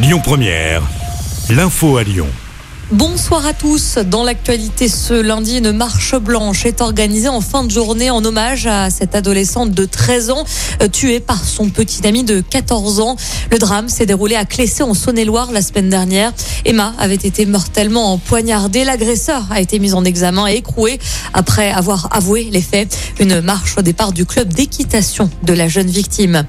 Lyon Première, l'info à Lyon. Bonsoir à tous. Dans l'actualité ce lundi, une marche blanche est organisée en fin de journée en hommage à cette adolescente de 13 ans euh, tuée par son petit ami de 14 ans. Le drame s'est déroulé à Clessé en Saône-et-Loire la semaine dernière. Emma avait été mortellement poignardée. L'agresseur a été mis en examen et écroué après avoir avoué les faits. Une marche au départ du club d'équitation de la jeune victime.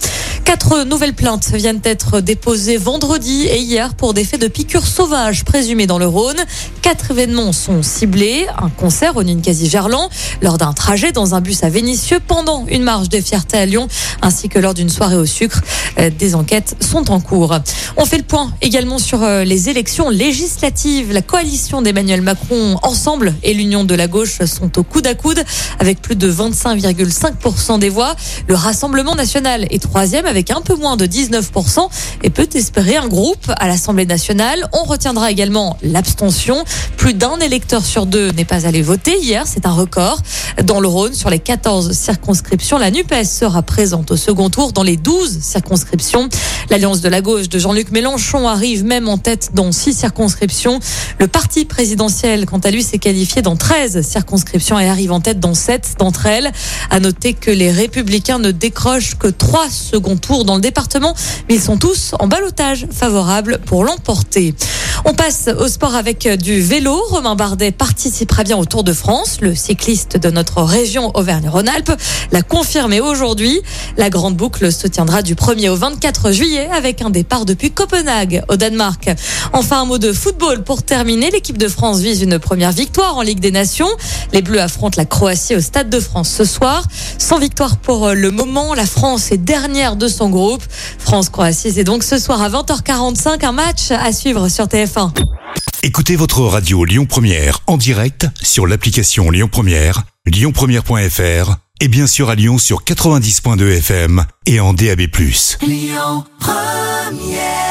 Quatre nouvelles plaintes viennent d'être déposées vendredi et hier pour des faits de piqûres sauvages présumées dans le Rhône. Quatre événements sont ciblés. Un concert au Ninkasi-Gerland, lors d'un trajet dans un bus à Vénissieux, pendant une marche des fiertés à Lyon, ainsi que lors d'une soirée au sucre. Euh, des enquêtes sont en cours. On fait le point également sur euh, les élections législatives. La coalition d'Emmanuel Macron Ensemble et l'Union de la gauche sont au coude à coude avec plus de 25,5% des voix. Le Rassemblement national est troisième avec un peu moins de 19% et peut espérer un groupe à l'Assemblée nationale. On retiendra également l'abstention. Plus d'un électeur sur deux n'est pas allé voter hier. C'est un record. Dans le Rhône, sur les 14 circonscriptions, la NUPES sera présente au second tour dans les 12 circonscriptions. L'Alliance de la gauche de Jean-Luc Mélenchon arrive même en tête dans 6 circonscriptions. Le parti présidentiel, quant à lui, s'est qualifié dans 13 circonscriptions et arrive en tête dans 7 d'entre elles. À noter que les républicains ne décrochent que 3 second tours dans le département, mais ils sont tous en balotage favorable pour l'emporter. On passe au sport avec du vélo. Romain Bardet participera bien au Tour de France. Le cycliste de notre région Auvergne-Rhône-Alpes l'a confirmé aujourd'hui. La grande boucle se tiendra du 1er au 24 juillet avec un départ depuis Copenhague au Danemark. Enfin, un mot de football pour terminer. L'équipe de France vise une première victoire en Ligue des Nations. Les Bleus affrontent la Croatie au Stade de France ce soir. Sans victoire pour le moment, la France est dernière de son groupe. France-Croatie, c'est donc ce soir à 20h45 un match à suivre sur TF1. Écoutez votre radio Lyon Première en direct sur l'application Lyon Première, lyonpremière.fr et bien sûr à Lyon sur 90.2 FM et en DAB+. Lyon Première